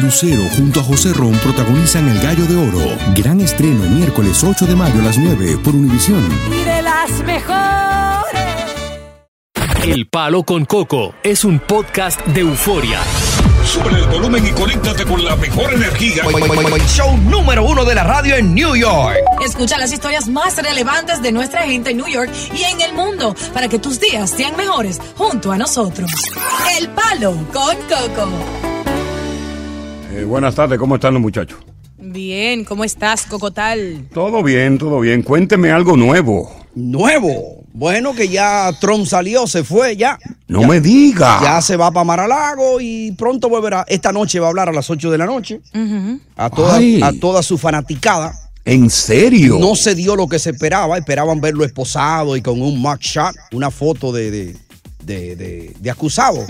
Lucero junto a José Ron protagonizan El Gallo de Oro. Gran estreno miércoles 8 de mayo a las 9 por Univisión. Y de las mejores. El Palo con Coco es un podcast de euforia. Sube el volumen y conéctate con la mejor energía. Show número uno de la radio en New York. Escucha las historias más relevantes de nuestra gente en New York y en el mundo para que tus días sean mejores junto a nosotros. El Palo con Coco. Eh, buenas tardes, ¿cómo están los muchachos? Bien, ¿cómo estás, Cocotal? Todo bien, todo bien. Cuénteme algo nuevo. Nuevo. Bueno, que ya Trump salió, se fue ya. No Ya- me diga. Ya se va para Maralago y pronto volverá. Esta noche va a hablar a las 8 de la noche. A toda, Ay. a toda su fanaticada. ¿En serio? No se dio lo que se esperaba. Esperaban verlo esposado y con un mugshot, una foto de, de, de- de- de acusado.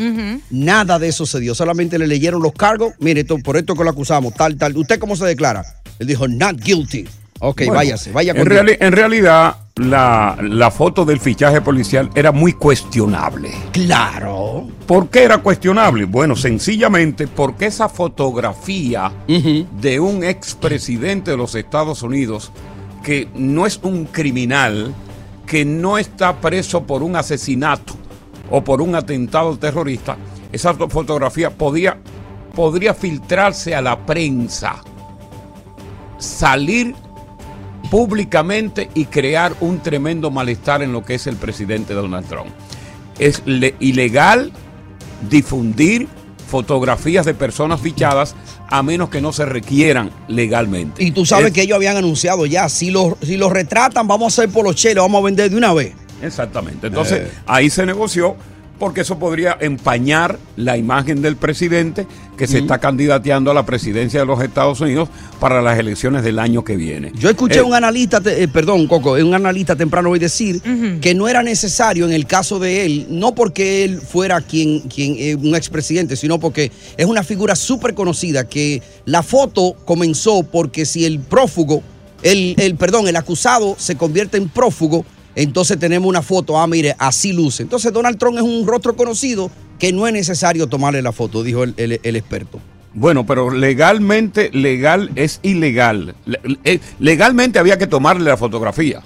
Nada de eso se dio. Solamente le leyeron los cargos. Mire, esto- por esto que lo acusamos, tal, tal. ¿Usted cómo se declara? Él dijo, not guilty. Ok, Bueno, váyase, vaya en, con reali- en realidad, la, la foto del fichaje policial era muy cuestionable. Claro. ¿Por qué era cuestionable? Bueno, sencillamente porque esa fotografía de un expresidente de los Estados Unidos que no es un criminal, que no está preso por un asesinato o por un atentado terrorista, esa fo- fotografía podía, podría filtrarse a la prensa, salir públicamente y crear un tremendo malestar en lo que es el presidente Donald Trump. Es le- ilegal difundir fotografías de personas fichadas a menos que no se requieran legalmente. Y tú sabes Es- que ellos habían anunciado ya, si los si los retratan, vamos a hacer por los cheles, vamos a vender de una vez. Exactamente. Entonces, Eh. ahí se negoció porque eso podría empañar la imagen del presidente que se está candidateando a la presidencia de los Estados Unidos para las elecciones del año que viene. Yo escuché Eh, un analista, te- eh, perdón, Coco, un analista temprano hoy decir que no era necesario en el caso de él, no porque él fuera quien, quien eh, un expresidente, sino porque es una figura súper conocida, que la foto comenzó porque si el prófugo, el, el, perdón, el acusado se convierte en prófugo, entonces tenemos una foto, ah, mire, así luce. Entonces Donald Trump es un rostro conocido que no es necesario tomarle la foto, dijo el- experto. Bueno, pero legalmente, legal es ilegal. Le- Legalmente había que tomarle la fotografía.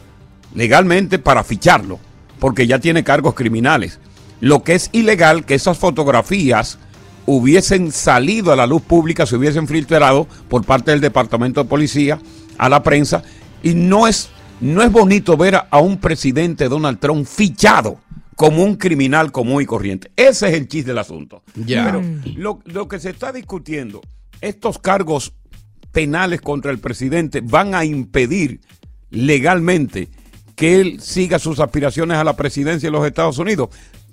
Legalmente para ficharlo, porque ya tiene cargos criminales. Lo que es ilegal, que esas fotografías hubiesen salido a la luz pública, se hubiesen filtrado por parte del Departamento de Policía a la prensa. Y no es, no es bonito ver a, un presidente Donald Trump fichado como un criminal común y corriente. Ese es el chiste del asunto. Ya. Pero lo, lo que se está discutiendo, estos cargos penales contra el presidente van a impedir legalmente que él siga sus aspiraciones a la presidencia de los Estados Unidos.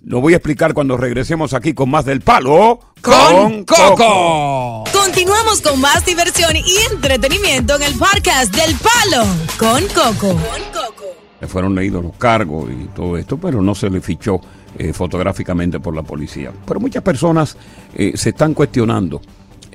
Lo voy a explicar cuando regresemos aquí con más del palo ¡Con Coco! Continuamos con más diversión y entretenimiento en el podcast del Palo con Coco. Le fueron leídos los cargos y todo esto, pero no se le fichó eh, fotográficamente por la policía. Pero muchas personas eh, se están cuestionando.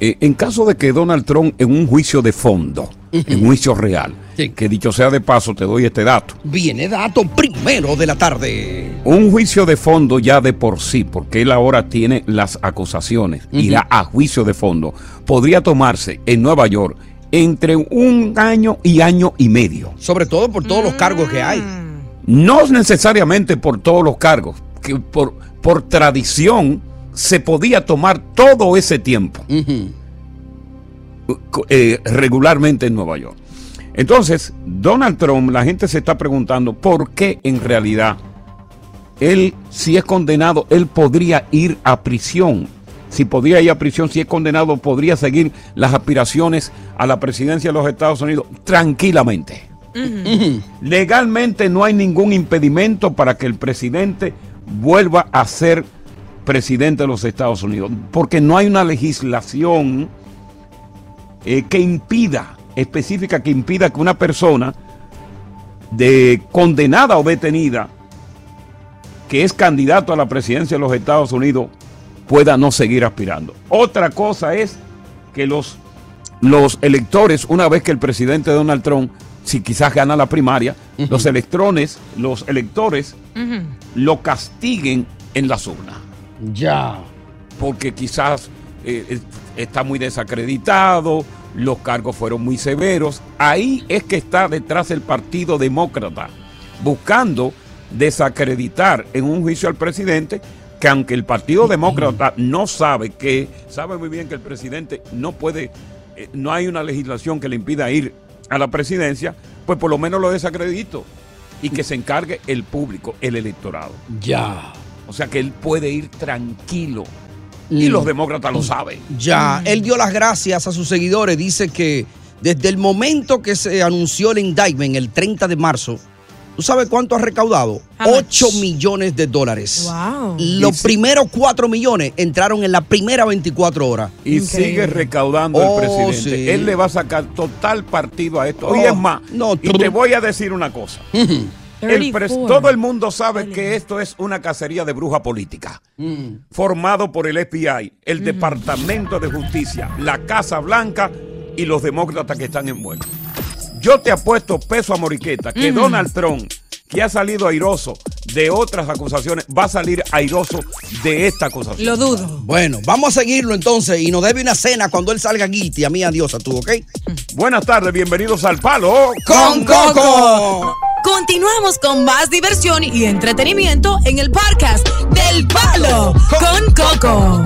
Eh, en caso de que Donald Trump en un juicio de fondo, en un juicio real, que dicho sea de paso, te doy este dato. Viene dato primero de la tarde. Un juicio de fondo ya de por sí, porque él ahora tiene las acusaciones, irá a juicio de fondo, podría tomarse en Nueva York entre un año y año y medio. Sobre todo por todos los cargos que hay. No necesariamente por todos los cargos, que por, por tradición se podía tomar todo ese tiempo eh, regularmente en Nueva York. Entonces, Donald Trump, la gente se está preguntando por qué en realidad él, si es condenado, él podría ir a prisión. Si podría ir a prisión, si es condenado, podría seguir las aspiraciones a la presidencia de los Estados Unidos tranquilamente. Legalmente no hay ningún impedimento para que el presidente vuelva a ser presidente de los Estados Unidos, porque no hay una legislación eh, que impida, específica que impida que una persona de condenada o detenida que es candidato a la presidencia de los Estados Unidos pueda no seguir aspirando. Otra cosa es que los, los electores, una vez que el presidente Donald Trump, si quizás gana la primaria, los electrones, los electores lo castiguen en las urnas. Ya. Porque quizás eh, es- está muy desacreditado, los cargos fueron muy severos. Ahí es que está detrás el Partido Demócrata, buscando desacreditar en un juicio al presidente que aunque el Partido Demócrata no sabe que, sabe muy bien que el presidente no puede, eh, no hay una legislación que le impida ir a la presidencia, pues por lo menos lo desacredito y que se encargue el público, el electorado. Ya. O sea que él puede ir tranquilo. Y Mm. los demócratas lo saben. Ya, él dio las gracias a sus seguidores. Dice que desde el momento que se anunció el indictment, el 30 de marzo, ¿tú sabes cuánto ha recaudado? How much? 8 millones de dólares. Wow. Los primeros 4 millones entraron en la primera 24 horas. Y Increíble. sigue recaudando Oh, el presidente. sí. Él le va a sacar total partido a esto. Oh, y es más, no, y te voy a decir una cosa. 34. todo el mundo sabe que esto es una cacería de bruja política, formado por el FBI, el Departamento de Justicia, la Casa Blanca y los demócratas que están envueltos. Yo te apuesto peso a Moriqueta que Donald Trump, que ha salido airoso de otras acusaciones, va a salir airoso de esta acusación. Lo dudo. Bueno, vamos a seguirlo entonces y nos debe una cena cuando él salga guilty. A mí, adiós a tú, ¿ok? Buenas tardes, bienvenidos al Palo. ¡Con Coco! Continuamos con más diversión y entretenimiento en el podcast del Palo con Coco.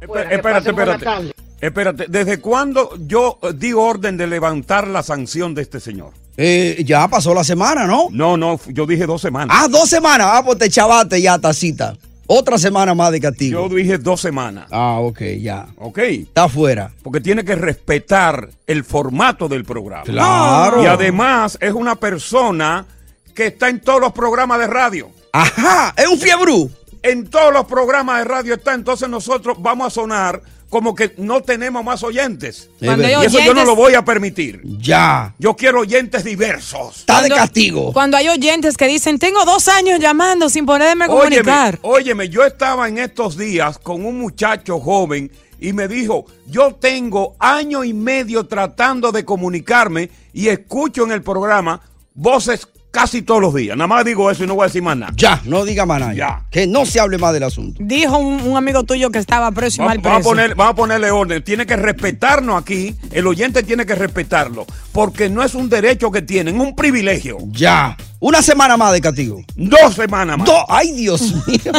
Espera- espérate, espérate. Espérate, ¿desde cuándo yo di orden de levantar la sanción de este señor? Eh, ya pasó la semana, ¿no? No, no, yo dije dos semanas. Ah, dos semanas. Ah, pues te chavaste ya, tacita. Otra semana más de castigo. Yo dije dos semanas. Ah, ok, ya. ¿Ok? Está afuera. Porque tiene que respetar el formato del programa. Claro. Y además es una persona que está en todos los programas de radio. Ajá, es un fiebrú. En todos los programas de radio está. Entonces nosotros vamos a sonar como que no tenemos más oyentes. Cuando Y eso yo no lo voy a permitir. Ya. Yo quiero oyentes diversos. Está de castigo. Cuando hay oyentes que dicen, tengo dos años llamando sin poderme Óyeme, comunicar. óyeme, yo estaba en estos días con un muchacho joven y me dijo, yo tengo año y medio tratando de comunicarme y escucho en el programa voces casi todos los días. Nada más digo eso y no voy a decir más nada. Ya, no diga más nada. Ya. Que no se hable más del asunto. Dijo un, un amigo tuyo que estaba preso y Va- mal Vamos a, preso. poner, vamos a ponerle orden. Tiene que respetarnos aquí. El oyente tiene que respetarlo. Porque no es un derecho que tienen, es un privilegio. Ya. Una semana más de castigo. Dos semanas más. Do- Ay, Dios mío.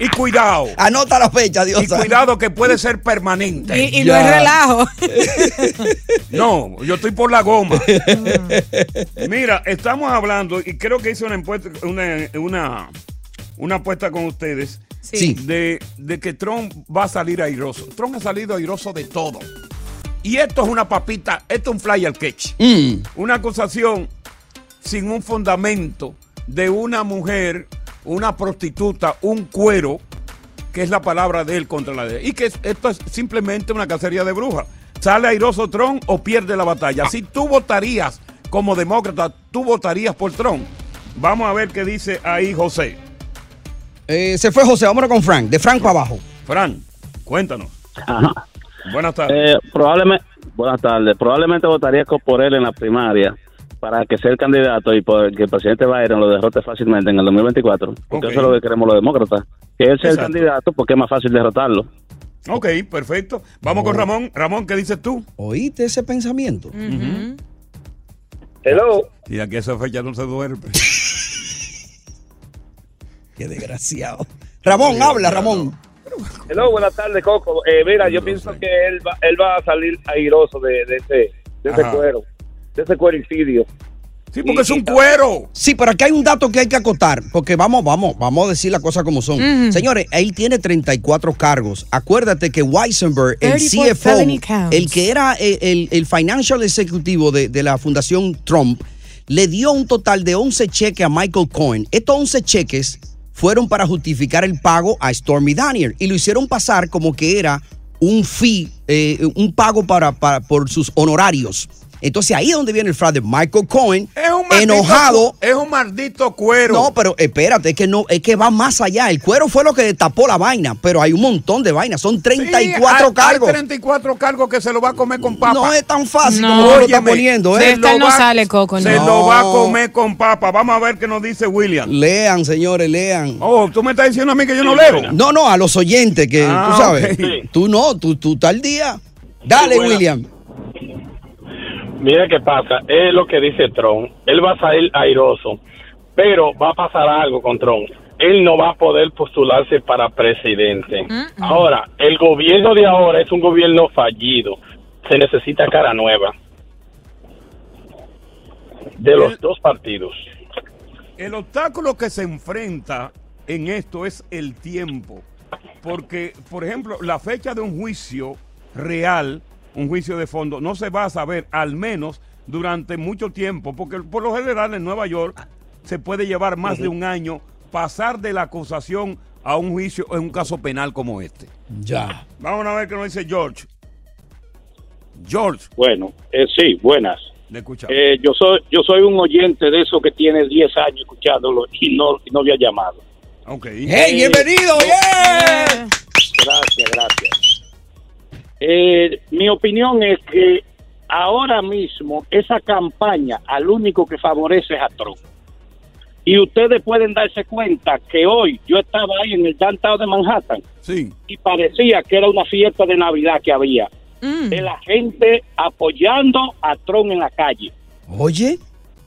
Y cuidado. Anota la fecha, Dios. Y cuidado que puede ser permanente. Y, no es relajo. No, yo estoy por la goma. Mira, estamos hablando, y creo que hice una, encuesta- una, una, una apuesta con ustedes, Sí. de, de que Trump va a salir airoso. Trump ha salido airoso de todo. Y esto es una papita, esto es un fly al catch. Mm. Una acusación sin un fundamento de una mujer, una prostituta, un cuero, que es la palabra de él contra la de él. Y que es- esto es simplemente una cacería de brujas. ¿Sale airoso Trump o pierde la batalla? Si tú votarías como demócrata, tú votarías por Trump. Vamos a ver qué dice ahí José. Eh, se fue José, vámonos con Frank. De Frank para abajo. Fran, cuéntanos. Ajá. Buenas tardes. Eh, probablemente, buenas tardes. Probablemente votaría por él en la primaria para que sea el candidato y por que el presidente Biden lo derrote fácilmente en el 2024. Porque eso es lo que queremos los demócratas. Que él sea Exacto. el candidato porque es más fácil derrotarlo. ok, perfecto. Vamos con Ramón. Ramón, ¿qué dices tú? ¿Oíste ese pensamiento? Hello. Y aquí esa fecha no se duerme. Qué desgraciado. Ramón, habla, Ramón. Hello, buenas tardes, Coco. Eh, mira, yo pienso que él va, él va a salir airoso de, de ese, de ese cuero, de ese cuericidio. Sí, porque es un cuero. Sí, pero aquí hay un dato que hay que acotar, porque vamos, vamos, vamos a decir las cosas como son. Señores, él tiene 34 cargos. Acuérdate que Weisenberg, el 34 CFO, el que era el, el- el financial ejecutivo de, de la Fundación Trump, le dio un total de 11 cheques a Michael Cohen. Estos 11 cheques fueron para justificar el pago a Stormy Daniel y lo hicieron pasar como que era un fee, eh, un pago para, para- por sus honorarios. Entonces ahí es donde viene el fraude. Michael Cohen, Es un maldito enojado. Es un maldito cuero. No, pero espérate, es que no, es que va más allá. El cuero fue lo que tapó la vaina, pero hay un montón de vainas. Son 34 Sí, hay- cargos. Hay 34 cargos que se lo va a comer con papa. No es tan fácil No. como lo está Óyeme, poniendo, De ¿eh? esta no sale, Coco, Se no. lo va a comer con papa. Vamos a ver qué nos dice William. Lean, señores, lean. Oh, tú me estás diciendo a mí que yo no leo. No, no, a los oyentes, que Ah, tú sabes. ok. Tú no, tú, tú tal día. Dale. William. Mira qué pasa, es lo que dice Trump. Él va a salir airoso, pero va a pasar algo con Trump. Él no va a poder postularse para presidente. Ahora, el gobierno de ahora es un gobierno fallido. Se necesita cara nueva. De los El- dos partidos. El obstáculo que se enfrenta en esto es el tiempo. Porque, por ejemplo, la fecha de un juicio real, un juicio de fondo, no se va a saber al menos durante mucho tiempo. Porque por lo general en Nueva York se puede llevar más de un año pasar de la acusación a un juicio en un caso penal como este. Ya. Vamos a ver qué nos dice George. George, Bueno, eh, sí, buenas. le escucha. Eh, yo soy yo soy un oyente de eso que tiene 10 años escuchándolo y no, y no había llamado. ok. ¡Hey, bienvenido! ¡Yeah! Gracias, gracias. Eh, mi opinión es que ahora mismo esa campaña al único que favorece es a Trump. Y ustedes pueden darse cuenta que hoy yo estaba ahí en el downtown de Manhattan Sí. y parecía que era una fiesta de Navidad que había. Mm, De la gente apoyando a Trump en la calle. Oye,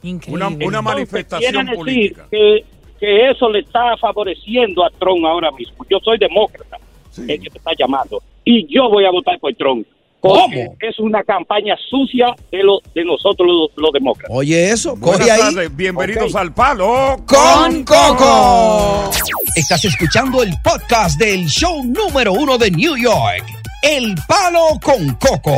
Una, increíble. una Entonces, manifestación quiere decir política. Que, que eso le está favoreciendo a Trump ahora mismo. Yo soy demócrata, Sí. el que te está llamando, y yo voy a votar por Trump. ¿Cómo? es una campaña sucia de, lo, de nosotros los, los demócratas. oye eso, Buenas coge ahí. tardes, bienvenidos al Palo con Coco. Estás escuchando el podcast del show número uno de New York, El Palo con Coco.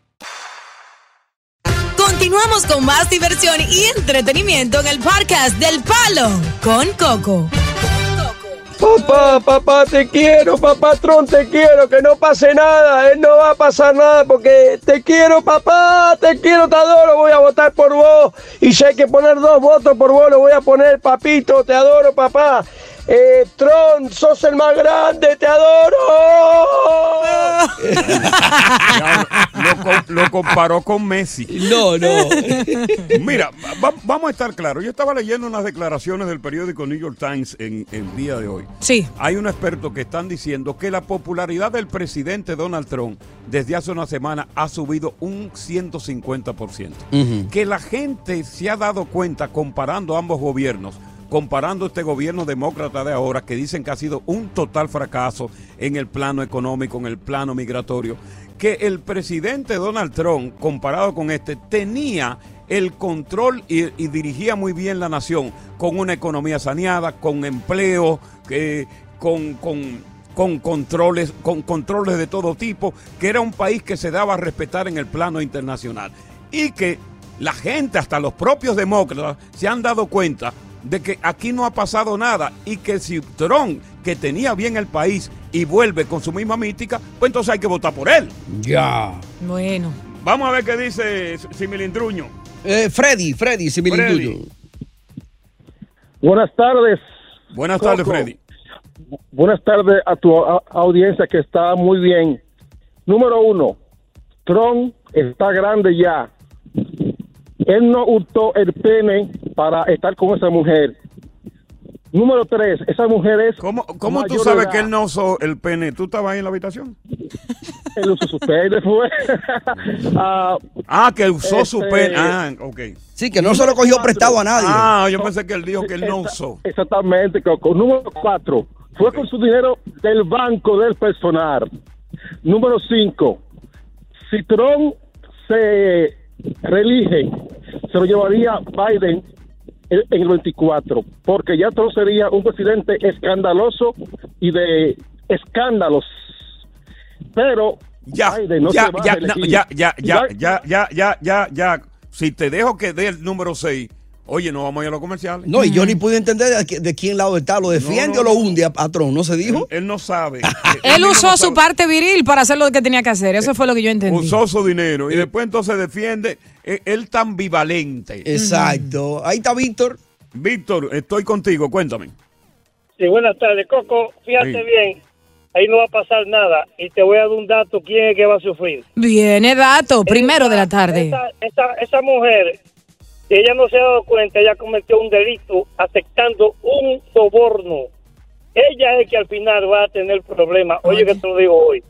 Continuamos con más diversión y entretenimiento en el podcast del Palo con Coco. Papá, papá, te quiero, papatrón, te quiero, que no pase nada, eh, no va a pasar nada porque te quiero, papá, te quiero, te adoro, voy a votar por vos y si hay que poner dos votos por vos, lo voy a poner, papito, te adoro, papá. Eh, Tron, sos el más grande, te adoro. Lo, com- lo comparó con Messi. No, no. Mira, va- vamos a estar claros. Yo estaba leyendo unas declaraciones del periódico New York Times en el día de hoy. Sí. Hay unos expertos que están diciendo que la popularidad del presidente Donald Trump desde hace una semana ha subido un 150%. Que la gente se ha dado cuenta comparando ambos gobiernos, comparando este gobierno demócrata de ahora, que dicen que ha sido un total fracaso en el plano económico, en el plano migratorio, que el presidente Donald Trump, comparado con este, tenía el control y, dirigía muy bien la nación con una economía saneada, con empleo, con, con, con controles, con controles de todo tipo, que era un país que se daba a respetar en el plano internacional. Y que la gente, hasta los propios demócratas, se han dado cuenta de que aquí no ha pasado nada y que si Trump, que tenía bien el país y vuelve con su misma mística, pues entonces hay que votar por él. Ya. Bueno. Vamos a ver qué dice Similindruño. Eh, Freddy, Freddy, si me Freddy. intuyo. Buenas tardes. Buenas tardes. Freddy. buenas tardes a tu a- audiencia que está muy bien. Número uno, Trump está grande ya. Él no usó el pene para estar con esa mujer. Número tres, esa mujer es. ¿Cómo, cómo tú sabes que él no usó el pene? ¿Tú estabas ahí en la habitación? Él usó su pene, fue. Ah, Ah, que usó su Este- pene. Ah, ok. Sí, que no se lo cogió prestado a nadie. Ah, yo pensé que él dijo que él no usó. Exactamente, Coco. Número cuatro, fue con su dinero del banco del personal. Número cinco, si Trump se reelige, se lo llevaría Biden en el 24, porque ya Trump sería un presidente escandaloso y de escándalos. Pero Ya, Biden no ya, se va ya, a ya, ya, ya, ya, ya, ya, ya, ya. Si te dejo que dé el número 6, oye, no vamos a ir a los comerciales. No, y yo ni pude entender de, qui- de quién lado está. ¿Lo defiende No, no, o lo hunde a, a Trump? ¿No se dijo? Él, él no sabe. Él mismo usó no su sabe. parte viril para hacer lo que tenía que hacer. Eso fue lo que yo entendí. Usó su dinero y después entonces defiende. eh, Él tan ambivalente. Exacto. Ahí está Víctor. Víctor, estoy contigo, cuéntame. Sí, buenas tardes, Coco. Fíjate Sí. bien, ahí no va a pasar nada y te voy a dar un dato, ¿quién es que va a sufrir? Viene dato, primero de la tarde. Esa, esa, esa mujer, si ella no se ha dado cuenta, ella cometió un delito aceptando un soborno. Ella es que al final va a tener problemas. Oye, que te lo digo hoy.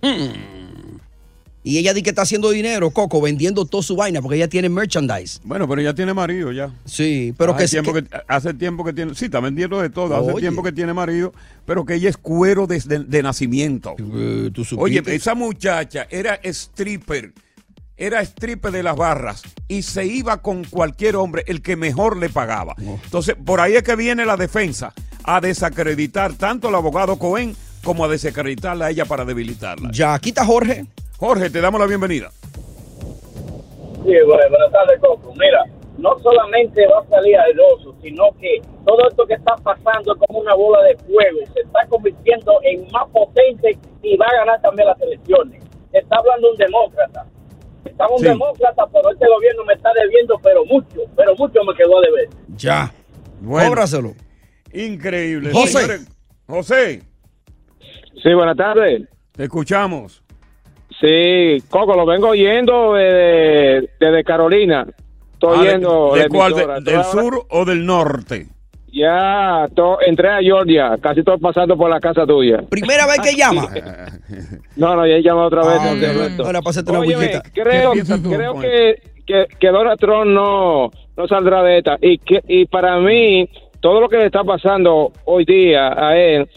Y ella dice que está haciendo dinero, Coco, vendiendo toda su vaina, porque ella tiene merchandise. Bueno, pero ella tiene marido ya. Sí, pero hace que, tiempo que- que, hace tiempo que tiene, sí, está vendiendo de todo, hace tiempo que tiene marido, pero que ella es cuero desde de nacimiento. Eh, ¿tú Oye, esa muchacha era stripper, era stripper de las barras y se iba con cualquier hombre, el que mejor le pagaba. Entonces, por ahí es que viene la defensa a desacreditar tanto al abogado Cohen como a desacreditarla a ella para debilitarla. Ya, aquí está Jorge. Jorge, te damos la bienvenida. Sí, bueno, buenas tardes, Coco. Mira, no solamente va a salir airoso, sino que todo esto que está pasando es como una bola de fuego. Se está convirtiendo en más potente y va a ganar también las elecciones. Está hablando un demócrata. Un Sí. demócrata, pero este gobierno me está debiendo, pero mucho, pero mucho me quedó a deber. Ya. Bueno. Cóbraselo. Increíble. José. Señores, José, Sí, buenas tardes. te escuchamos. Sí, Coco, lo vengo oyendo eh, desde Carolina. Estoy Ah, de- yendo ¿De, cuál? ¿De- emisora. ¿Del sur o del norte? Ya, to- entré a Georgia, casi estoy pasando por la casa tuya. Primera vez que llama. No, no, ya he llamado otra vez. Ah, no. Ahora pásate una Óyeme, bullita. creo, ¿Qué piensas tú creo que, que, que Donald Trump no, no saldrá de esta. Y, que, y para mí, todo lo que le está pasando hoy día a él,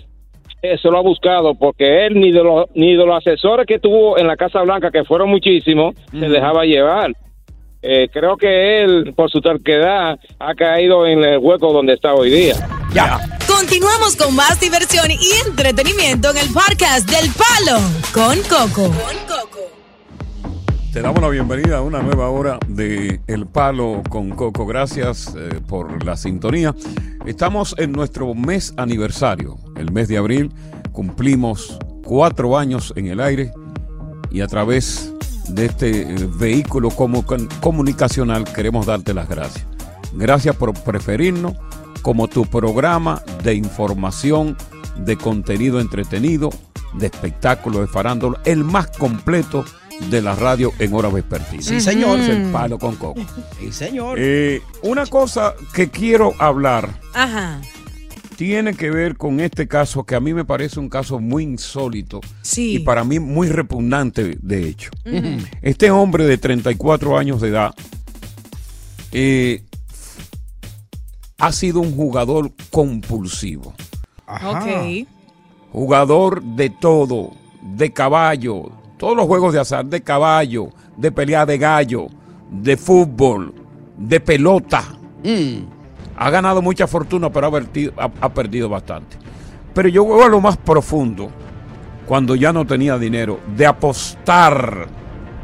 eso lo ha buscado, porque él ni de los, ni de los asesores que tuvo en la Casa Blanca, que fueron muchísimos, se dejaba llevar. Eh, creo que él, por su terquedad, ha caído en el hueco donde está hoy día. Ya. Continuamos con más diversión y entretenimiento en el podcast del Palo con Coco. Te damos la bienvenida a una nueva hora de El Palo con Coco. Gracias eh, por la sintonía. Estamos en nuestro mes aniversario, el mes de abril. Cumplimos cuatro años en el aire y a través de este eh, vehículo comu- comunicacional queremos darte las gracias. Gracias por preferirnos como tu programa de información, de contenido entretenido, de espectáculo, de farándula, el más completo de la radio en hora vespertina. Sí, señor. Es el palo con coco. Sí, señor. Eh, una cosa que quiero hablar Ajá. Tiene que ver con este caso que a mí me parece un caso muy insólito Sí. y para mí muy repugnante de hecho. Este hombre de 34 años de edad eh, ha sido un jugador compulsivo. Ok. Jugador de todo, de caballo, todos los juegos de azar, de caballo, de pelea de gallo, de fútbol, de pelota. Ha ganado mucha fortuna, pero ha, vertido- ha- ha perdido bastante. Pero yo voy a lo más profundo, cuando ya no tenía dinero, de apostar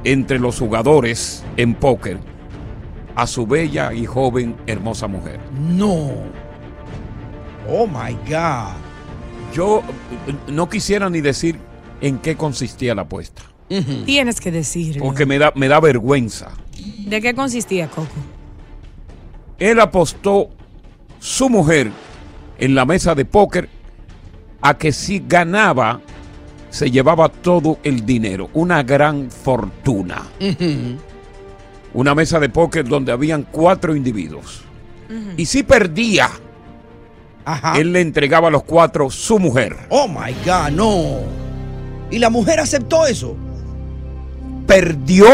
entre los jugadores en póker a su bella y joven, hermosa mujer. No. Oh my God. Yo no quisiera ni decir en qué consistía la apuesta, Tienes que decirlo. porque me da, me da vergüenza. ¿De qué consistía, Coco? Él apostó su mujer en la mesa de póker a que si ganaba, se llevaba todo el dinero, una gran fortuna. Una mesa de póker donde habían cuatro individuos. Y si perdía, él le entregaba a los cuatro su mujer. Oh my God, no. ¿Y la mujer aceptó eso? Perdió.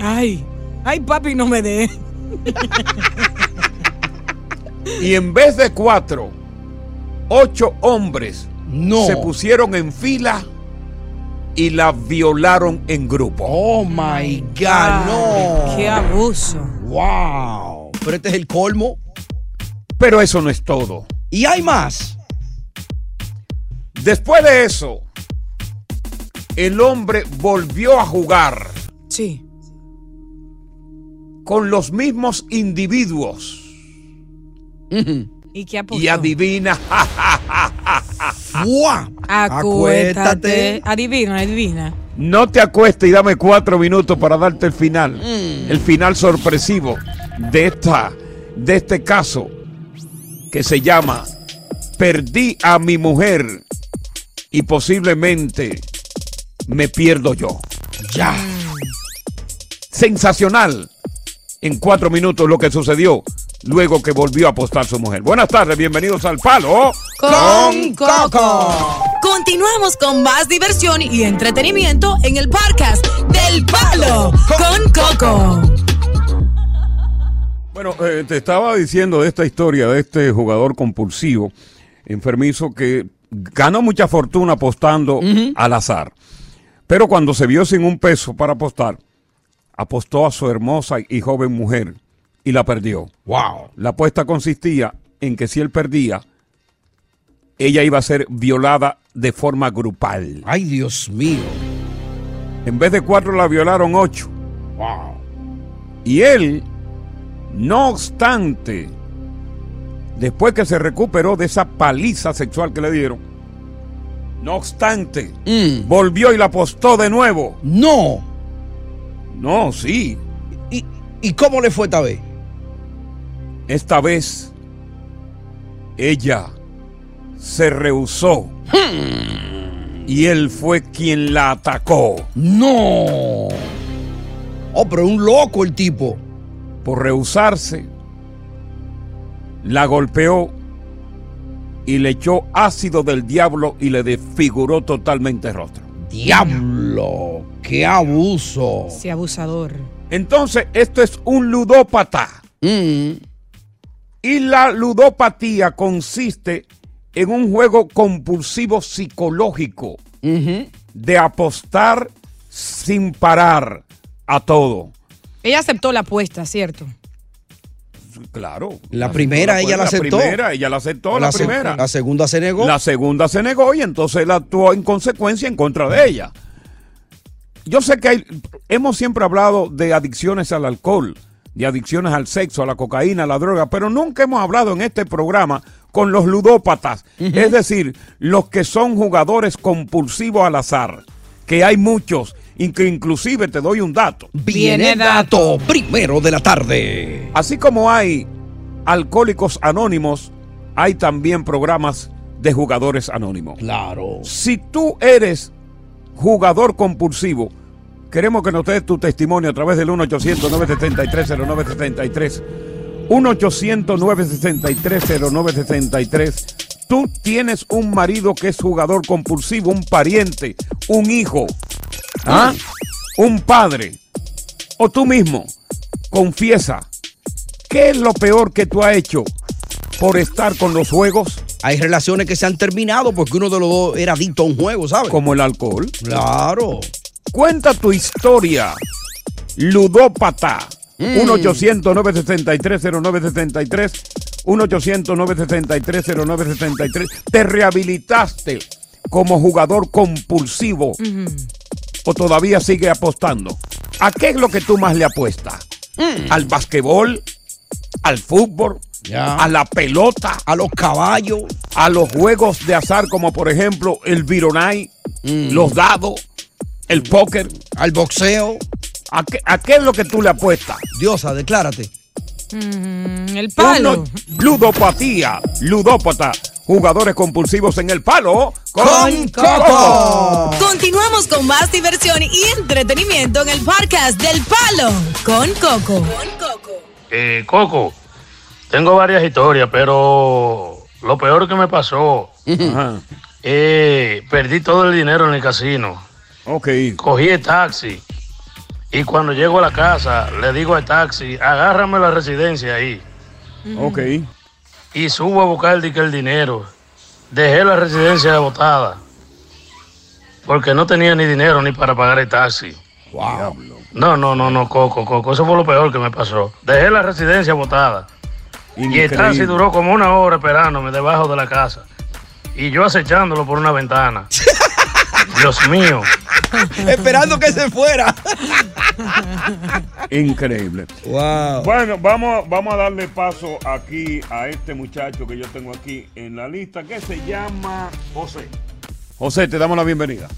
Ay, ay, papi, no me dé. Y en vez de cuatro, ocho hombres No. se pusieron en fila y la violaron en grupo. Oh my God, no. Qué abuso. Wow. Pero este es el colmo. Pero eso no es todo. Y hay más. Después de eso, el hombre volvió a jugar Sí. con los mismos individuos. ¿Y qué apostó? Y adivina. ¡Fua! Acuéstate. Adivina, adivina. No te acuestes y dame cuatro minutos para darte el final. El final sorpresivo de, esta, de este caso que se llama Perdí a mi mujer y posiblemente me pierdo yo. Ya. Sensacional. En cuatro minutos lo que sucedió luego que volvió a apostar su mujer. Buenas tardes, bienvenidos al Palo. Con Coco. Continuamos con más diversión y entretenimiento en el podcast del Palo con Coco. Bueno, eh, te estaba diciendo de esta historia de este jugador compulsivo, enfermizo, que ganó mucha fortuna apostando al azar. Pero cuando se vio sin un peso para apostar, apostó a su hermosa y joven mujer y la perdió. Wow. La apuesta consistía en que si él perdía, ella iba a ser violada de forma grupal. Ay, Dios mío. En vez de cuatro la violaron ocho. Wow. Y él, no obstante, después que se recuperó de esa paliza sexual que le dieron, no obstante, volvió y la apostó de nuevo. No. No, sí. ¿Y, ¿Y cómo le fue esta vez? Esta vez, ella se rehusó. Y él fue quien la atacó. No. Oh, pero un loco el tipo. Por rehusarse, la golpeó y le echó ácido del diablo y le desfiguró totalmente el rostro. Diablo, qué abuso. Ese abusador. Entonces, esto es un ludópata. Y la ludopatía consiste en un juego compulsivo psicológico de apostar sin parar a todo. Ella aceptó la apuesta, ¿cierto? Claro. La primera ella la aceptó. La primera, ella la aceptó, la, se- primera. la segunda se negó. La segunda se negó y entonces él actuó en consecuencia en contra de ella. Yo sé que hay- hemos siempre hablado de adicciones al alcohol, de adicciones al sexo, a la cocaína, a la droga, pero nunca hemos hablado en este programa con los ludópatas, es decir, los que son jugadores compulsivos al azar, que hay muchos, y que inclusive te doy un dato. Viene dato primero de la tarde. Así como hay alcohólicos anónimos, hay también programas de jugadores anónimos. Claro. Si tú eres jugador compulsivo, queremos que nos des tu testimonio a través del 1-800-973-0973. 1-800-963-0963. Tú tienes un marido que es jugador compulsivo, un pariente, un hijo, ¿ah? un padre, o tú mismo. Confiesa, ¿qué es lo peor que tú has hecho por estar con los juegos? Hay relaciones que se han terminado porque uno de los dos era adicto a un juego, ¿sabes? Como el alcohol. Claro. Cuenta tu historia, ludópata. 1-800-963-0963. 1-800-963-0963. Te rehabilitaste como jugador compulsivo o todavía sigue apostando. ¿A qué es lo que tú más le apuestas? ¿Al basquetbol? ¿Al fútbol? ¿A la pelota? ¿A los caballos? ¿A los juegos de azar como por ejemplo el Vironai? ¿Los dados? ¿El póker? ¿Al boxeo? ¿A qué, a qué es lo que tú le apuestas? Diosa, declárate. Mm, el Uno, ludopatía, ludópata, jugadores compulsivos en el palo con Coco. Continuamos con más diversión y entretenimiento en el podcast del Palo con Coco. Eh, Coco, tengo varias historias, pero lo peor que me pasó, eh, perdí todo el dinero en el casino. Ok. Cogí el taxi y cuando llego a la casa le digo al taxi, agárrame la residencia ahí. Ok. Y subo a buscar el, dinero. Dejé la residencia botada porque no tenía ni dinero ni para pagar el taxi. No, no, no, no, Coco, Coco, eso fue lo peor que me pasó. Dejé la residencia botada. Y el taxi duró como una hora esperándome debajo de la casa. Y yo acechándolo por una ventana. Dios mío. Esperando que se fuera. Increíble. Wow. Bueno, vamos, vamos a darle paso aquí a este muchacho que yo tengo aquí en la lista que se llama José. José, te damos la bienvenida.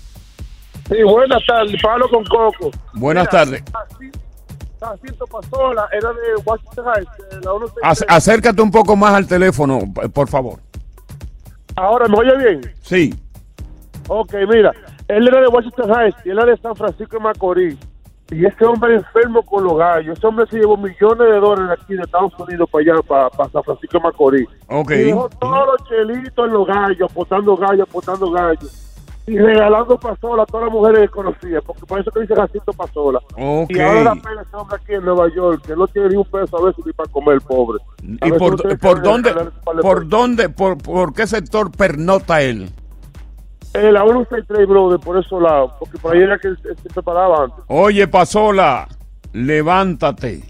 Sí, buenas tardes, Palo con Coco. Buenas tardes. Jacinto Pasola, era de Washington Heights, la 163. Ac- acércate un poco más al teléfono, por favor. Ahora, ¿me oye bien? Sí. Ok, mira, él era de Washington Heights y él era de San Francisco de Macorís. Y ese hombre enfermo con los gallos. Ese hombre se llevó millones de dólares aquí de Estados Unidos para allá, para, San Francisco de Macorís. Ok. Y dejó todos los chelitos en los gallos, apostando gallos, apostando gallos. Y regalando pasola a todas las mujeres que conocía, porque por eso que dice Jacinto Pasola. Ok. Y ahora la pena ese hombre aquí en Nueva York, que no tiene ni un peso a veces ni para comer, pobre. A ¿Y por, por dónde, por dónde, por, por qué sector pernota él? Eh, la 163, brother, por esos lados, porque por ahí era que se se preparaba antes. Oye, Pasola, levántate.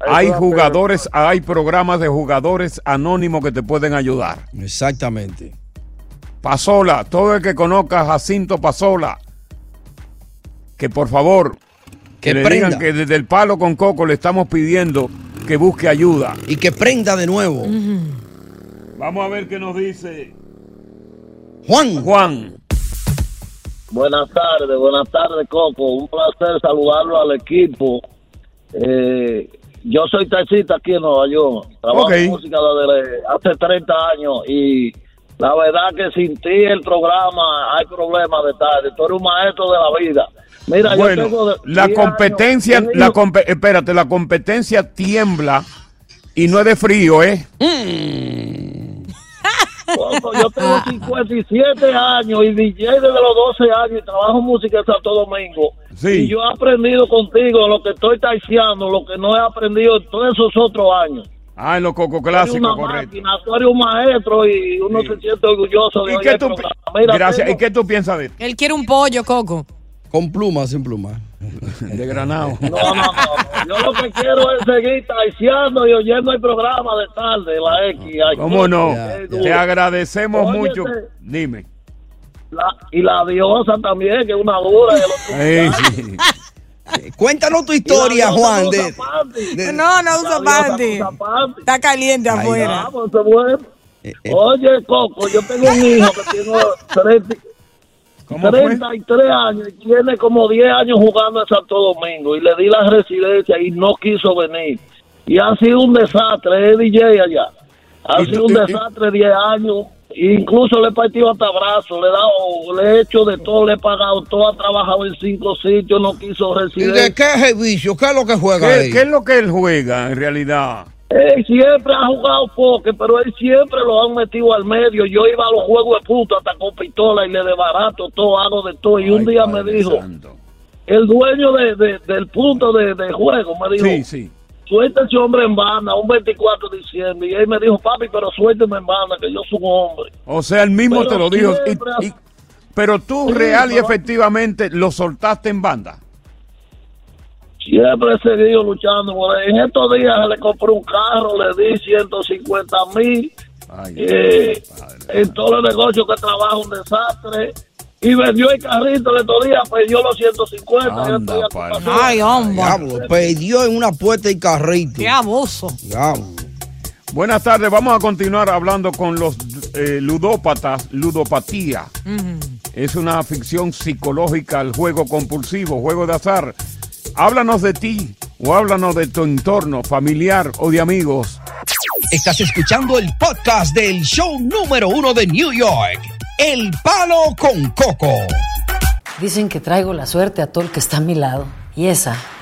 Hay jugadores, hay programas de jugadores anónimos que te pueden ayudar. Exactamente. Pasola, todo el que conozca a Jacinto Pasola, que por favor, que, Que le prenda. digan que desde el palo con coco le estamos pidiendo que busque ayuda. Y que prenda de nuevo. Vamos a ver qué nos dice Juan. Juan. Buenas tardes, buenas tardes, Coco. Un placer saludarlo al equipo. Eh, yo soy taxista aquí en Nueva York. Trabajo Ok. en música desde hace 30 años y la verdad que sin ti el programa hay problemas de tarde. Tú eres un maestro de la vida. Mira, yo Bueno, tengo de- la 10 competencia, años, la espérate, la competencia tiembla y no es de frío, ¿eh? Coco, yo tengo 57 años y DJ desde los 12 años y trabajo música en Santo Domingo. Sí. Y yo he aprendido contigo lo que estoy taiciando, lo que no he aprendido en todos esos otros años. Ah, en los coco clásicos, correcto. máquina, tú eres un maestro y uno se siente orgulloso de ¿Y qué tú. Mira, gracias. tengo- ¿Y qué tú piensas de esto? Él quiere un pollo, Coco. Con plumas, sin plumas. De granado. No, no, no. Yo lo que quiero es seguir taiciando y oyendo el programa de tarde, la X. Ay, ¿Cómo no? Te agradecemos Óyete, mucho. Dime. la- y la diosa también, que es una dura. de los- Sí, sí. Cuéntanos tu historia, Juan. no De, de- No, no uso panty. no usa panty. Está caliente Ahí afuera. Ah, pues, bueno. eh, eh, Oye, Coco, yo tengo un hijo que tiene 30 ¿Cómo fue? 33 años y tiene como 10 años jugando en Santo Domingo y le di la residencia y no quiso venir. Y ha sido un desastre, es DJ allá. Ha ¿Y sido un desastre 10 años. Incluso le he partido hasta brazos, le he dado, le he hecho de todo, le he pagado todo, ha trabajado en cinco sitios, no quiso ¿Y de residencia. qué es el vicio? ¿Qué es lo que juega ¿Qué, ahí? qué es lo que él juega en realidad? Él siempre ha jugado poker, pero él siempre lo han metido al medio. Yo iba a los juegos de puta hasta con pistola y le desbarato todo, hago de todo. Y un día me dijo, Santo. el dueño de, de- del punto de, de juego, me dijo, Sí, sí. suelta ese hombre en banda, un 24 de diciembre. Y él me dijo, papi, pero suélteme en banda, que yo soy un hombre. O sea, él mismo Pero te lo dijo. Y- y- pero tú Sí, real y efectivamente lo soltaste en banda. Siempre he seguido luchando. En estos días le compré un carro, le di 150 mil. Eh, en todos los negocios que trabajo un desastre. Y vendió el carrito el otro día, perdió los 150. y Anda. Ay, hombre. Diablo, perdió en una puerta y carrito. Qué abuso. Diablo. Buenas tardes, vamos a continuar hablando con los eh, ludópatas, ludopatía. Es una ficción psicológica, el juego compulsivo, juego de azar. Háblanos de ti, o háblanos de tu entorno familiar o de amigos. Estás escuchando el podcast del show número uno de New York, El Palo con Coco. Dicen que traigo la suerte a todo el que está a mi lado. Y esa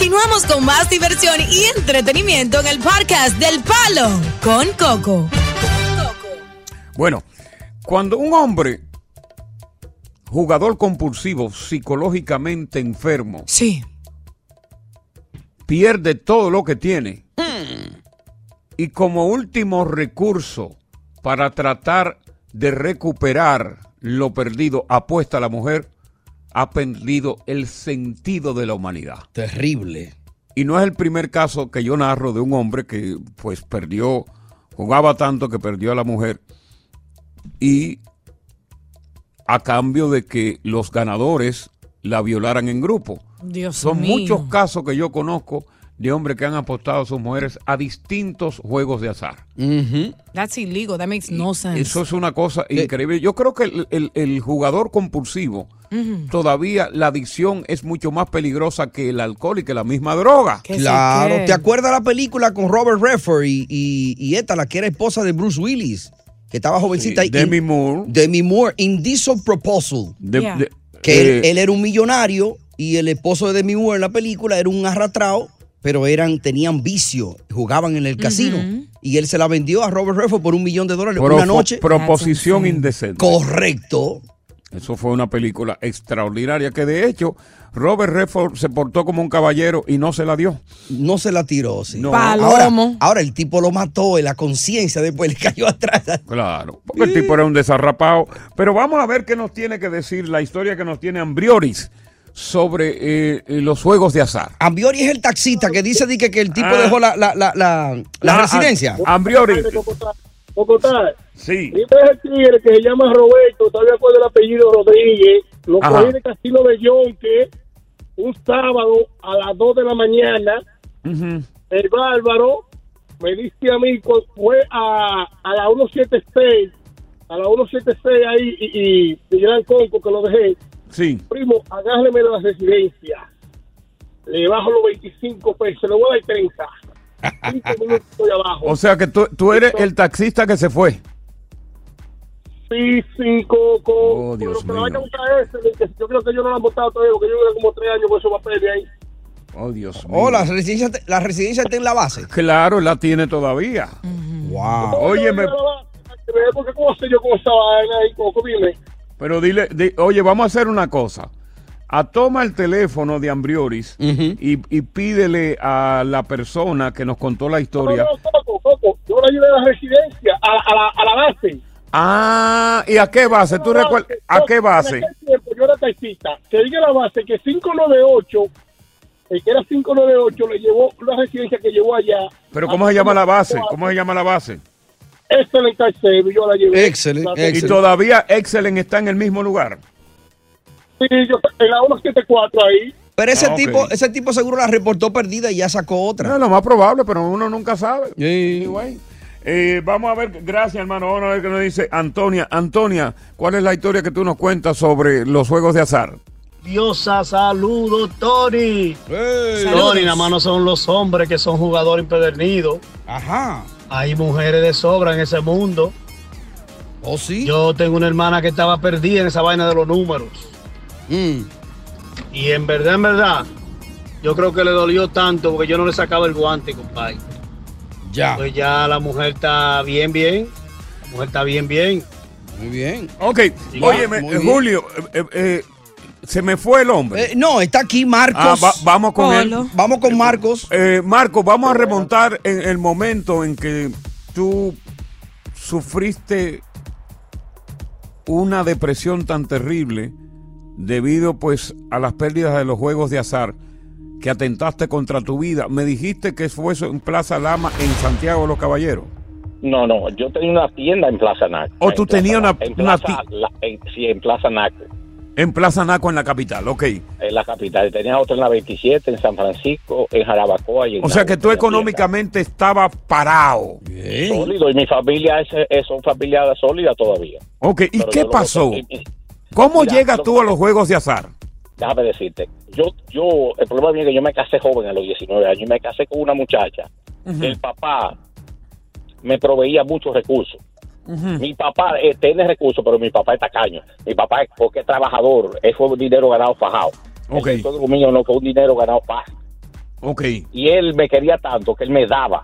Continuamos con más diversión y entretenimiento en el podcast del Palo con Coco. Bueno, cuando un hombre, jugador compulsivo, psicológicamente enfermo, sí. pierde todo lo que tiene y como último recurso para tratar de recuperar lo perdido, apuesta a la mujer, ha perdido el sentido de la humanidad. Terrible. Y no es el primer caso que yo narro de un hombre que pues perdió, jugaba tanto que perdió a la mujer y a cambio de que los ganadores la violaran en grupo. Dios Son mío. muchos casos que yo conozco de hombres que han apostado a sus mujeres a distintos juegos de azar. That's illegal. That makes no sense. Eso es una cosa increíble. Yo creo que el, el- el jugador compulsivo, todavía la adicción es mucho más peligrosa que el alcohol y que la misma droga. Claro, ¿te acuerdas la película con Robert Redford y, y, y esta, la que era esposa de Bruce Willis? Que estaba jovencita. Sí, y- Demi Moore. Demi Moore, Indecent Proposal. De- Yeah. de- que él, eh, él era un millonario y el esposo de Demi Moore en la película era un arrastrado, pero eran, tenían vicio, jugaban en el casino. Y él se la vendió a Robert Redford por un millón de dólares Profo- una noche. Proposición indecente. Correcto. Eso fue una película extraordinaria que de hecho Robert Redford se portó como un caballero y no se la dio. No se la tiró, sí. No. Ahora, ahora el tipo lo mató en la conciencia, después le cayó atrás. Claro, porque el tipo era un desarrapado. Pero vamos a ver qué nos tiene que decir la historia que nos tiene Ambrioris sobre eh, eh, los juegos de azar. Ambiori es el taxista que dice di que, que el tipo Ah. dejó la, la, la, la, la Ah, residencia. Ambriori. Bogotá. Sí. Dime el tigre que se llama Roberto, todavía acuerdo el apellido Rodríguez, lo Ajá. cogí de Casino de Yonque un sábado a las 2 de la mañana. El bárbaro me dice a mí, fue a, a la 176, a la 176 ahí y, y, y Gran Conco que lo dejé. Sí. Primo, agárreme la residencia. Le bajo los 25 pesos, le voy a dar 30. Cinco minutos estoy abajo. O sea que tú, tú eres el taxista que se fue. Sí, sí, Coco. Oh, Dios pero mío. vaina busca ese, yo creo que ellos no lo han votado todavía, porque yo creo como tres años con esos papeles ahí. Oh, Dios mío. Oh, la residencia, la residencia está en la base. Claro, la tiene todavía. Wow. Oye, me- Porque cómo sé yo con esa vaina ahí, Coco, dime. Pero dile, di- oye, vamos a hacer una cosa. A toma el teléfono de Ambrioris y, y pídele a la persona que nos contó la historia. No, no, Coco, Coco, yo la llevé a la residencia, a, a, la, a la base. Ah, ¿y a qué base? ¿Tú recuerdas? ¿A qué base? Tiempo yo era taxista. Que diga la base que 598, el que era 598, le llevó una residencia que llevó allá. Pero ¿cómo se llama la base? ¿Cómo se llama la base? Excellent Taxi, yo la llevé. Excelente. Y todavía Excellent está en el mismo lugar. Sí, yo en la 174 ahí. Pero ese Ah, tipo, ese tipo seguro la reportó perdida y ya sacó otra. No, lo más probable, pero uno nunca sabe. Anyway. Eh, vamos a ver, gracias hermano, vamos a ver qué nos dice Antonia. Antonia, ¿cuál es la historia que tú nos cuentas sobre los juegos de azar? Diosa, saludos, Tony. Saludos. Tony, nada más no son los hombres que son jugadores empedernidos. Ajá. Hay mujeres de sobra en ese mundo. ¿Oh, sí? Yo tengo una hermana que estaba perdida en esa vaina de los números. Mm. Y en verdad, en verdad, yo creo que le dolió tanto porque yo no le sacaba el guante, compadre. Ya. Pues ya la mujer está bien, bien. La mujer está bien, bien. Muy bien. Ok, óyeme, muy eh. Julio, eh, eh, se me fue el hombre. Eh, no, está aquí Marcos. Ah, va- vamos con él. Vamos con Marcos. Eh, Marco, vamos a remontar en el momento en que tú sufriste una depresión tan terrible debido pues a las pérdidas de los juegos de azar que atentaste contra tu vida. Me dijiste que fue eso en Plaza Lama en Santiago de los Caballeros. No, no, yo tenía una tienda en Plaza Naco. ¿O tú En Plaza- tenías una- en una Plaza, la- en- sí, en Plaza Naco, En Plaza Naco en la capital, ok. en la capital. Y Tenía otra en la 27, en San Francisco, en Jarabacoa y en O sea que tú económicamente estabas parado. sólido y mi familia es, es son familia sólida todavía. Ok, ¿y Pero qué pasó? y- ¿Cómo Mira, llegas lo- tú a los juegos de azar? Déjame decirte, yo, yo, el problema mío es que yo me casé joven a los 19 años y me casé con una muchacha. El papá me proveía muchos recursos. Mi papá eh, tiene recursos, pero mi papá es tacaño. Mi papá es porque es trabajador, eso fue un dinero ganado fajado. El mío no fue un dinero ganado fácil. Ok. Y él me quería tanto que él me daba.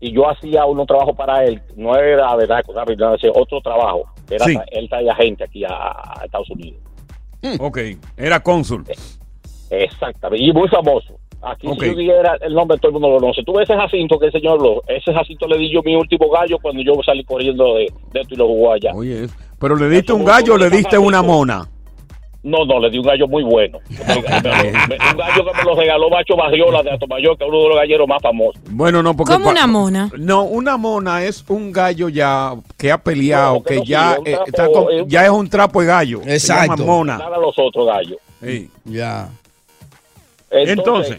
Y yo hacía unos trabajos para él. No era ¿sabes? No, hacía otro trabajo. Era Sí. Él traía gente aquí a, a Estados Unidos. Ok, era cónsul. Exactamente. Y muy famoso. Aquí Ok. si yo dijera el nombre, todo el mundo lo conoce. Tú ves ese Jacinto que el señor habló. Ese Jacinto le di yo mi último gallo cuando yo salí corriendo de, de esto y lo jugó allá. Oye, pero le diste un gallo o le diste una mona. No, no, le di un gallo muy bueno. Me- me- me- un gallo que me lo regaló Macho Barriola de Atomayor, que es uno de los galleros más famosos. Bueno, no, porque. ¿Cómo una mona? No, una mona es un gallo ya que ha peleado, No, que no ya, un eh, trapo, está con- es un- ya es un trapo de gallo. Se Exacto. llama mona. Nada los otros gallos. Sí. Ya. Entonces.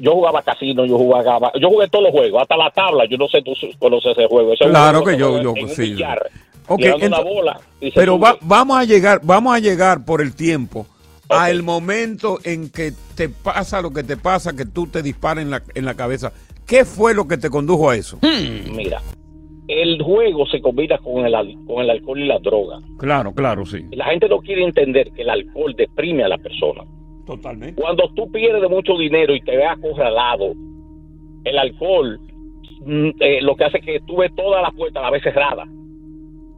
Yo jugaba casino, yo jugaba, yo jugué todos los juegos, hasta la tabla. Yo no sé tú conoces ese juego. Ese Claro juego que yo- yo- sí. billar, bola Pero va- vamos a llegar, vamos a llegar por el tiempo al momento en que te pasa lo que te pasa, que tú te disparas en la, en la cabeza. ¿Qué fue lo que te condujo a eso? Mira, el juego se combina con el, con el alcohol y la droga. Claro, claro, sí. La gente no quiere entender que el alcohol deprime a la persona. Totalmente. Cuando tú pierdes mucho dinero y te ves acorralado, el alcohol mm, eh, lo que hace es que tú ves todas las puertas a la vez cerradas.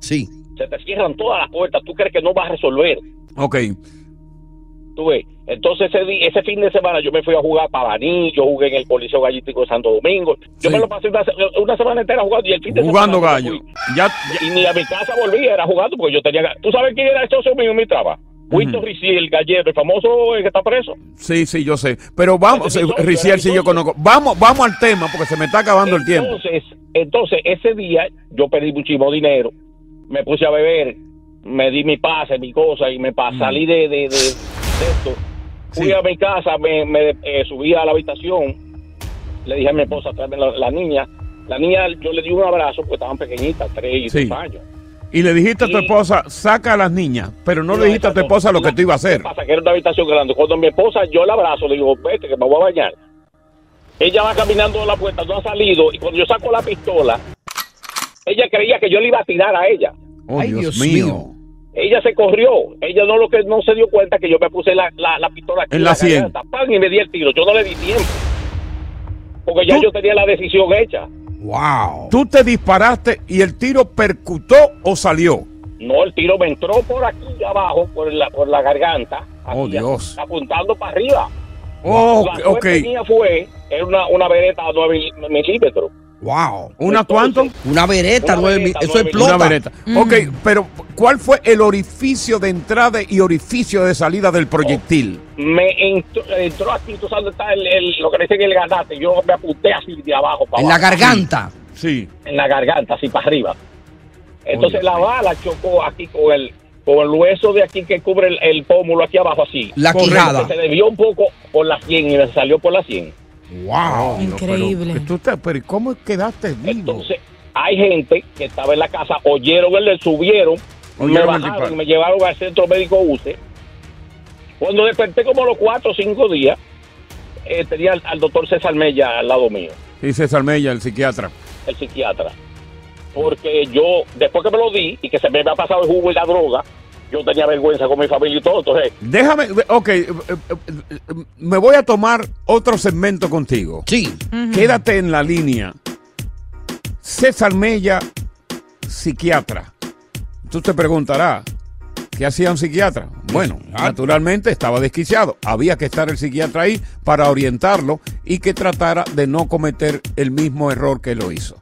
Sí. Se te cierran todas las puertas. Tú crees que no vas a resolver. Ok. Tú ves. Entonces ese, ese fin de semana yo me fui a jugar para Baní, yo jugué en el Coliseo Gallístico de Santo Domingo. Yo me lo pasé una, una semana entera jugando y el fin de Jugando semana gallo. Ya, y ni a mi casa volvía, era jugando porque yo tenía... ¿Tú sabes quién era el socio mío en mi traba? Winston Ricci, el gallero, el famoso eh, que está preso. Sí, sí, yo sé. Pero vamos, socio, Riciel, sí yo conozco. Vamos, vamos al tema porque se me está acabando el tiempo. Entonces, entonces ese día yo pedí muchísimo dinero, me puse a beber, me di mi pase, mi cosa y me pa- salí de, de, de- de esto. Fui a mi casa, me, me, eh, subí a la habitación, le dije a mi esposa, tráeme la, la niña. La niña, yo le di un abrazo porque estaban pequeñitas, tres y Sí. dos años. Y le dijiste a tu esposa, saca a las niñas, pero no le dijiste a tu esposa lo que tú ibas a hacer. pasa? Que era una habitación grande. Cuando mi esposa, yo la abrazo, le digo, vete, que me voy a bañar. Ella va caminando a la puerta, no ha salido, y cuando yo saco la pistola, ella creía que yo le iba a tirar a ella. Oh, Ay, Dios, Dios mío. mío. Ella se corrió. Ella no lo que no se dio cuenta que yo me puse la, la, la pistola aquí En la sien. y me di el tiro. Yo no le di tiempo. Porque ya Tú- yo tenía la decisión hecha. Wow. Tú te disparaste y el tiro percutó o salió. No, el tiro me entró por aquí abajo, por la, por la garganta. Oh, Dios. Apuntando para arriba. Oh, la ok. suerte mía fue, era una, una vereta a 9 milímetros. Wow. ¿Una cuánto? Una vereta, Una nueve vereta, mil- eso explota. Una vereta. Ok, pero ¿cuál fue el orificio de entrada y orificio de salida del proyectil? Me entró, entró aquí, tú sabes dónde está el, el- lo que le dicen el ganate. Yo me apunté así de abajo para En la garganta. Sí. en la garganta, así para arriba. Entonces la bala chocó aquí con el con el hueso de aquí que cubre el, el pómulo aquí abajo así. La quijada. Se desvió un poco por la 100 y me salió por la 100. Wow. Increíble. Pero, tú te- pero ¿y ¿cómo quedaste vivo? Entonces hay gente que estaba en la casa, oyeron el, subieron, me Oyeron el bajaron y me llevaron al centro médico UCE. Cuando desperté como los 4 o 5 días, eh, tenía al, al doctor César Mella al lado mío. Dice Salmella, el psiquiatra. el psiquiatra. Porque yo, después que me lo di y que se me había pasado el jugo y la droga, yo tenía vergüenza con mi familia y todo. Entonces, Déjame, ok, eh, eh, me voy a tomar otro segmento contigo. Sí. Quédate en la línea. César Mella, psiquiatra. Tú te preguntarás, ¿qué hacía un psiquiatra? Bueno, naturalmente estaba desquiciado. Había que estar el psiquiatra ahí para orientarlo y que tratara de no cometer el mismo error que lo hizo.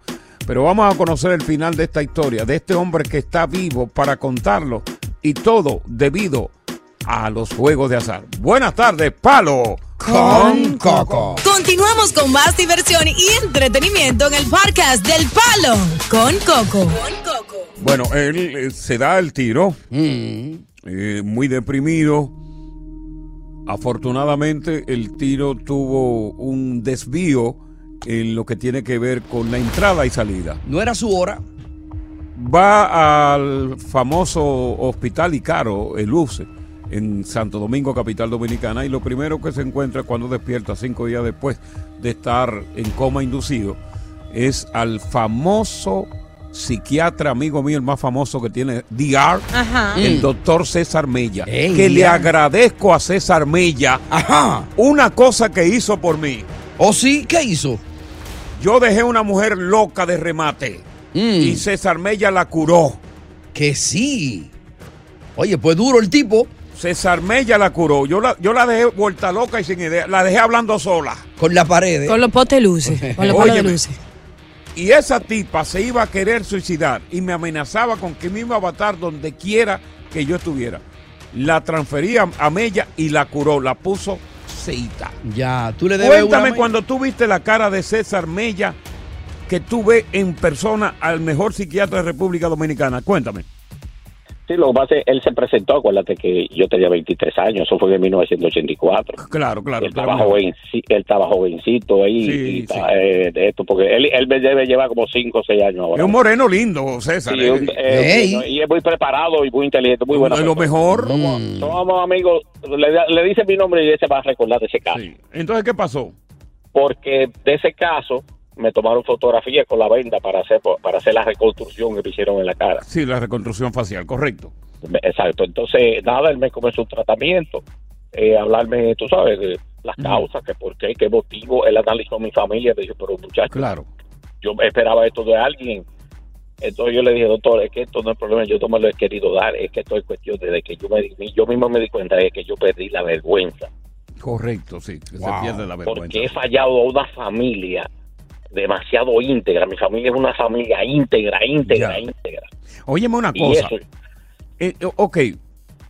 Pero vamos a conocer el final de esta historia, de este hombre que está vivo para contarlo y todo debido a los juegos de azar. Buenas tardes, Palo con Coco. Continuamos con más diversión y entretenimiento en el podcast del Palo con Coco. Bueno, él eh, se da el tiro, Mm. eh, muy deprimido. Afortunadamente, el tiro tuvo un desvío en lo que tiene que ver con la entrada y salida. No era su hora. Va al famoso hospital Icaro, el UCE, en Santo Domingo, capital dominicana, y lo primero que se encuentra cuando despierta cinco días después de estar en coma inducido es al famoso psiquiatra, amigo mío, el más famoso que tiene DR, Ajá. el doctor César Mella. Ey, que le agradezco a César Mella una cosa que hizo por mí. ¿O sí? ¿Qué hizo? Yo dejé una mujer loca de remate y César Mella la curó. Que sí. Oye, pues duro el tipo. César Mella la curó. Yo la, yo la dejé vuelta loca y sin idea. La dejé hablando sola. Con la pared. Con los potes luces. Con los de Óyeme, luces. Y esa tipa se iba a querer suicidar y me amenazaba con que me iba a matar donde quiera que yo estuviera. La transferí a, a Mella y la curó, la puso seita. Ya, tú le debes Cuéntame una- cuando tú viste la cara de César Mella que tú ves en persona al mejor psiquiatra de República Dominicana. Cuéntame. Sí, lo que pasa es él se presentó, acuérdate que yo tenía 23 años, eso fue en 1984. Claro, claro. Él estaba, joven, él estaba jovencito ahí, Sí, y ta- eh, de esto, porque él, él me debe llevar como 5 o 6 años Es ahora. un moreno lindo, César. Sí, un- eh, sí, y es muy preparado y muy inteligente, muy bueno. Es lo mejor. Somos amigos, le, le dice mi nombre y él se va a recordar de ese caso. Entonces, ¿qué pasó? Porque de ese caso me tomaron fotografías con la venda para hacer para hacer la reconstrucción que me hicieron en la cara. Sí, la reconstrucción facial, correcto. Exacto. Entonces, nada, él me comenzó un tratamiento, eh, hablarme, tú sabes, de las causas, que por qué, qué motivo. Él analizó mi familia, me dijo, pero muchacho, Claro. yo esperaba esto de alguien. Entonces yo le dije, doctor, es que esto no es problema, yo no me lo he querido dar, es que esto es cuestión de que yo me di- yo mismo me di cuenta de que yo perdí la vergüenza, Correcto, sí. Que se pierde la vergüenza. porque he fallado a una familia demasiado íntegra. Mi familia es una familia íntegra, íntegra, Ya. íntegra. Óyeme una Y cosa. eso- Eh, eh, ok.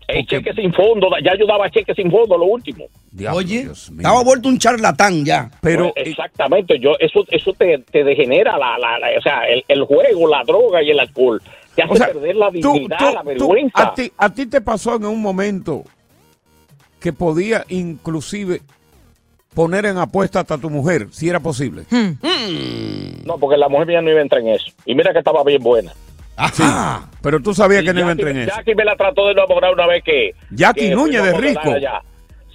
El cheque sin fondo, ya yo daba cheque sin fondo, lo último. Oye, estaba vuelto un charlatán ya. Pero Pues, exactamente, yo eso eso te, te degenera la, la, la- o sea, el, el juego, la droga y el alcohol. Te hace O sea, perder la tú- dignidad, tú- la tú- vergüenza. a, ti, a ti te pasó en un momento que podía inclusive poner en apuesta hasta tu mujer, si era posible. No, porque la mujer mía no iba a entrar en eso. Y mira que estaba bien buena. Sí, pero tú sabías que no iba a entrar en eso. Jackie me la trató de enamorar una vez que. Jackie que Núñez de Rico. allá.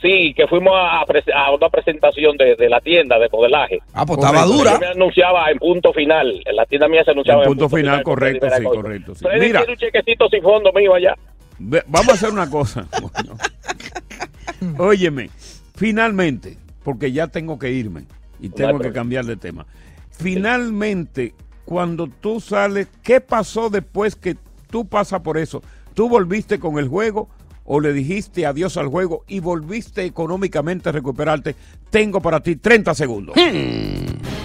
Sí, que fuimos a, a una presentación de, de la tienda de modelaje. Ah, pues estaba dura. Yo me anunciaba en punto final. En la tienda mía se anunciaba En en, punto final, con correcto, sí, Veracoy. correcto, sí. Mira. un chequecito sin fondo mío allá. Ve- Vamos a hacer una cosa. Bueno. Óyeme, finalmente, porque ya tengo que irme y tengo que cambiar de tema. Finalmente, cuando tú sales, ¿qué pasó después que tú pasas por eso? ¿Tú volviste con el juego o le dijiste adiós al juego y volviste económicamente a recuperarte? Tengo para ti 30 segundos.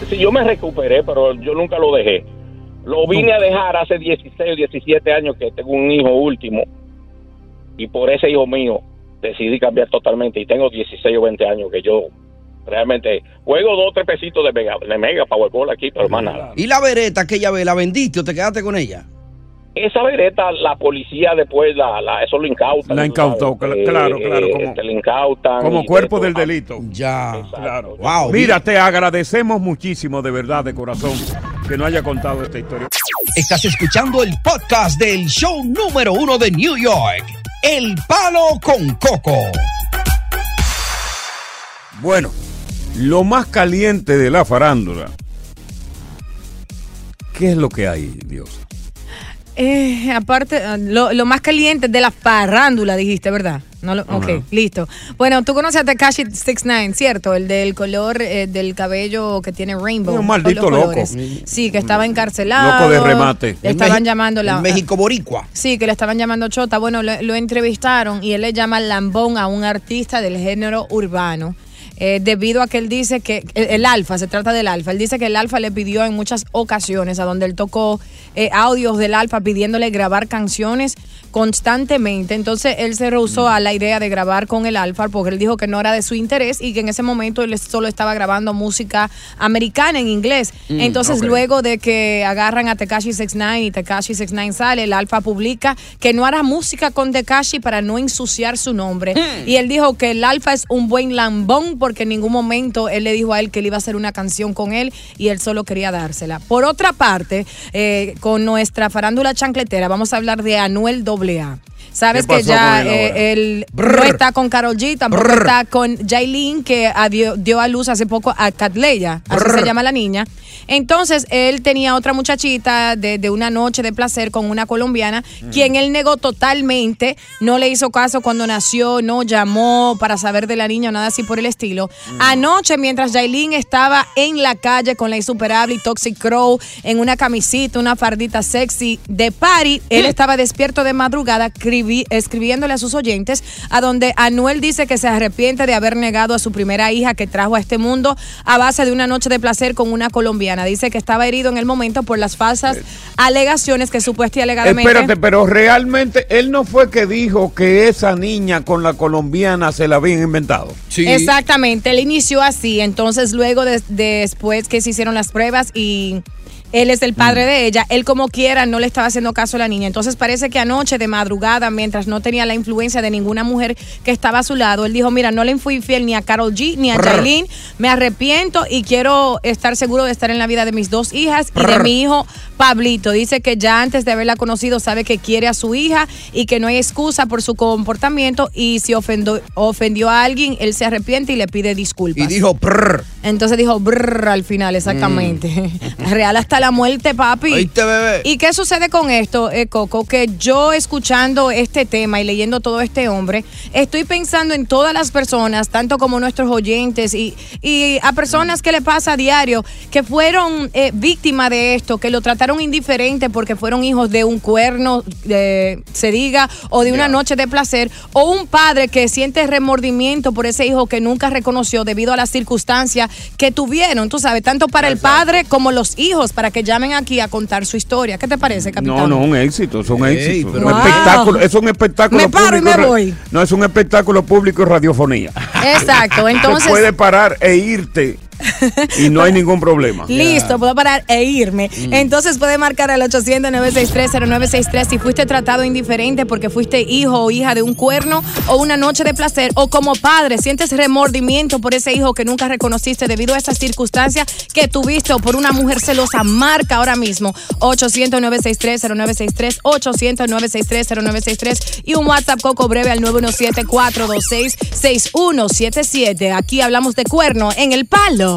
Sí, yo me recuperé, pero yo nunca lo dejé. Lo vine a dejar hace 16 o 17 años que tengo un hijo último y por ese hijo mío decidí cambiar totalmente y tengo 16 o 20 años que yo realmente juego dos o tres pesitos de mega, de mega Powerball aquí, pero más nada. ¿Y la vereta que ella ve, la vendiste o te quedaste con ella? Esa vereta, la policía después, la, la, eso lo incautan. La incautó, claro, claro, eh, como- te la incautan. Como cuerpo de del todo. delito. Ya. Claro. Wow. Mira, te agradecemos muchísimo, de verdad, de corazón, que no haya contado esta historia. Estás escuchando el podcast del show número uno de New York, El Palo con Coco. Bueno, lo más caliente de la farándula. ¿Qué es lo que hay, Dios? Eh, aparte, eh, lo, lo más caliente de la farándula, dijiste, ¿verdad? No lo- ok, listo. Bueno, tú conoces a Tekashi 69, ¿cierto? El del color eh, del cabello que tiene rainbow. Un maldito los loco. colores. Sí, que estaba encarcelado. Loco de remate. Le estaban llamando la. México Boricua. Sí, que le estaban llamando Chota. Bueno, lo, lo entrevistaron y él le llama lambón a un artista del género urbano. Eh, debido a que él dice que el, el alfa, se trata del alfa, él dice que el alfa le pidió en muchas ocasiones a donde él tocó eh, audios del alfa pidiéndole grabar canciones constantemente. Entonces él se rehusó a la idea de grabar con el Alfa porque él dijo que no era de su interés y que en ese momento él solo estaba grabando música americana en inglés. Mm, Entonces luego de que agarran a Tekashi 69 y Tekashi 69 sale, el Alfa publica que no hará música con Tekashi para no ensuciar su nombre. Mm. Y él dijo que el Alfa es un buen lambón porque en ningún momento él le dijo a él que él iba a hacer una canción con él y él solo quería dársela. Por otra parte, eh, con nuestra farándula chancletera, vamos a hablar de Anuel AA. Sabes ¿Qué que ya él eh, él no está con Carol G, tampoco está con Jailin, que dio, dio a luz hace poco a Catleya, así se llama la niña. Entonces, él tenía otra muchachita de, de una noche de placer con una colombiana, Mm. quien él negó totalmente, no le hizo caso cuando nació, no llamó para saber de la niña o nada así por el estilo. Mm. Anoche, mientras Jailin estaba en la calle con la insuperable y Toxic Crow, en una camisita, una fardita sexy de party, él Mm. estaba despierto de madrugada escribi- escribiéndole a sus oyentes, a donde Anuel dice que se arrepiente de haber negado a su primera hija que trajo a este mundo a base de una noche de placer con una colombiana. Dice que estaba herido en el momento por las falsas alegaciones que supuestamente y alegadamente... Espérate, pero realmente él no fue que dijo que esa niña con la colombiana se la habían inventado. Exactamente, él inició así, entonces luego de- después que se hicieron las pruebas y él es el Mm. padre de ella, él como quiera no le estaba haciendo caso a la niña, entonces parece que anoche de madrugada, mientras no tenía la influencia de ninguna mujer que estaba a su lado, él dijo, mira, no le fui fiel ni a Carol G ni a. Jailin, me arrepiento y quiero estar seguro de estar en la vida de mis dos hijas y de mi hijo Pablito. Dice que ya antes de haberla conocido sabe que quiere a su hija y que no hay excusa por su comportamiento y si ofendió, ofendió a alguien, él se arrepiente y le pide disculpas. Y dijo. Entonces dijo brrr al final, exactamente. Real hasta la muerte, papi. Oíste, bebé. ¿Y qué sucede con esto, eh, Coco? Que yo escuchando este tema y leyendo todo este hombre, estoy pensando en todas las personas, tanto como nuestros oyentes y, y a personas que le pasa a diario, que fueron eh, víctimas de esto, que lo trataron indiferente porque fueron hijos de un cuerno, eh, se diga, o de una noche de placer, o un padre que siente remordimiento por ese hijo que nunca reconoció debido a las circunstancias que tuvieron, tú sabes, tanto para el padre como los hijos, para que llamen aquí a contar su historia. ¿Qué te parece, capitán? No, no, un éxito, es un Ey, éxito. pero- un Wow. espectáculo, es un espectáculo Me paro y público. me voy. No, es un espectáculo público y radiofonía. Exacto, entonces... Te puede parar e irte y no hay ningún problema. Listo, puedo parar e irme. Mm. Entonces puede marcar al 800-963-0963 si fuiste tratado indiferente porque fuiste hijo o hija de un cuerno o una noche de placer o como padre sientes remordimiento por ese hijo que nunca reconociste debido a esas circunstancias que tuviste o por una mujer celosa. Marca ahora mismo 800-963-0963, 800-963-0963 y un WhatsApp Coco breve al 917-426-6177. Aquí hablamos de cuerno en el palo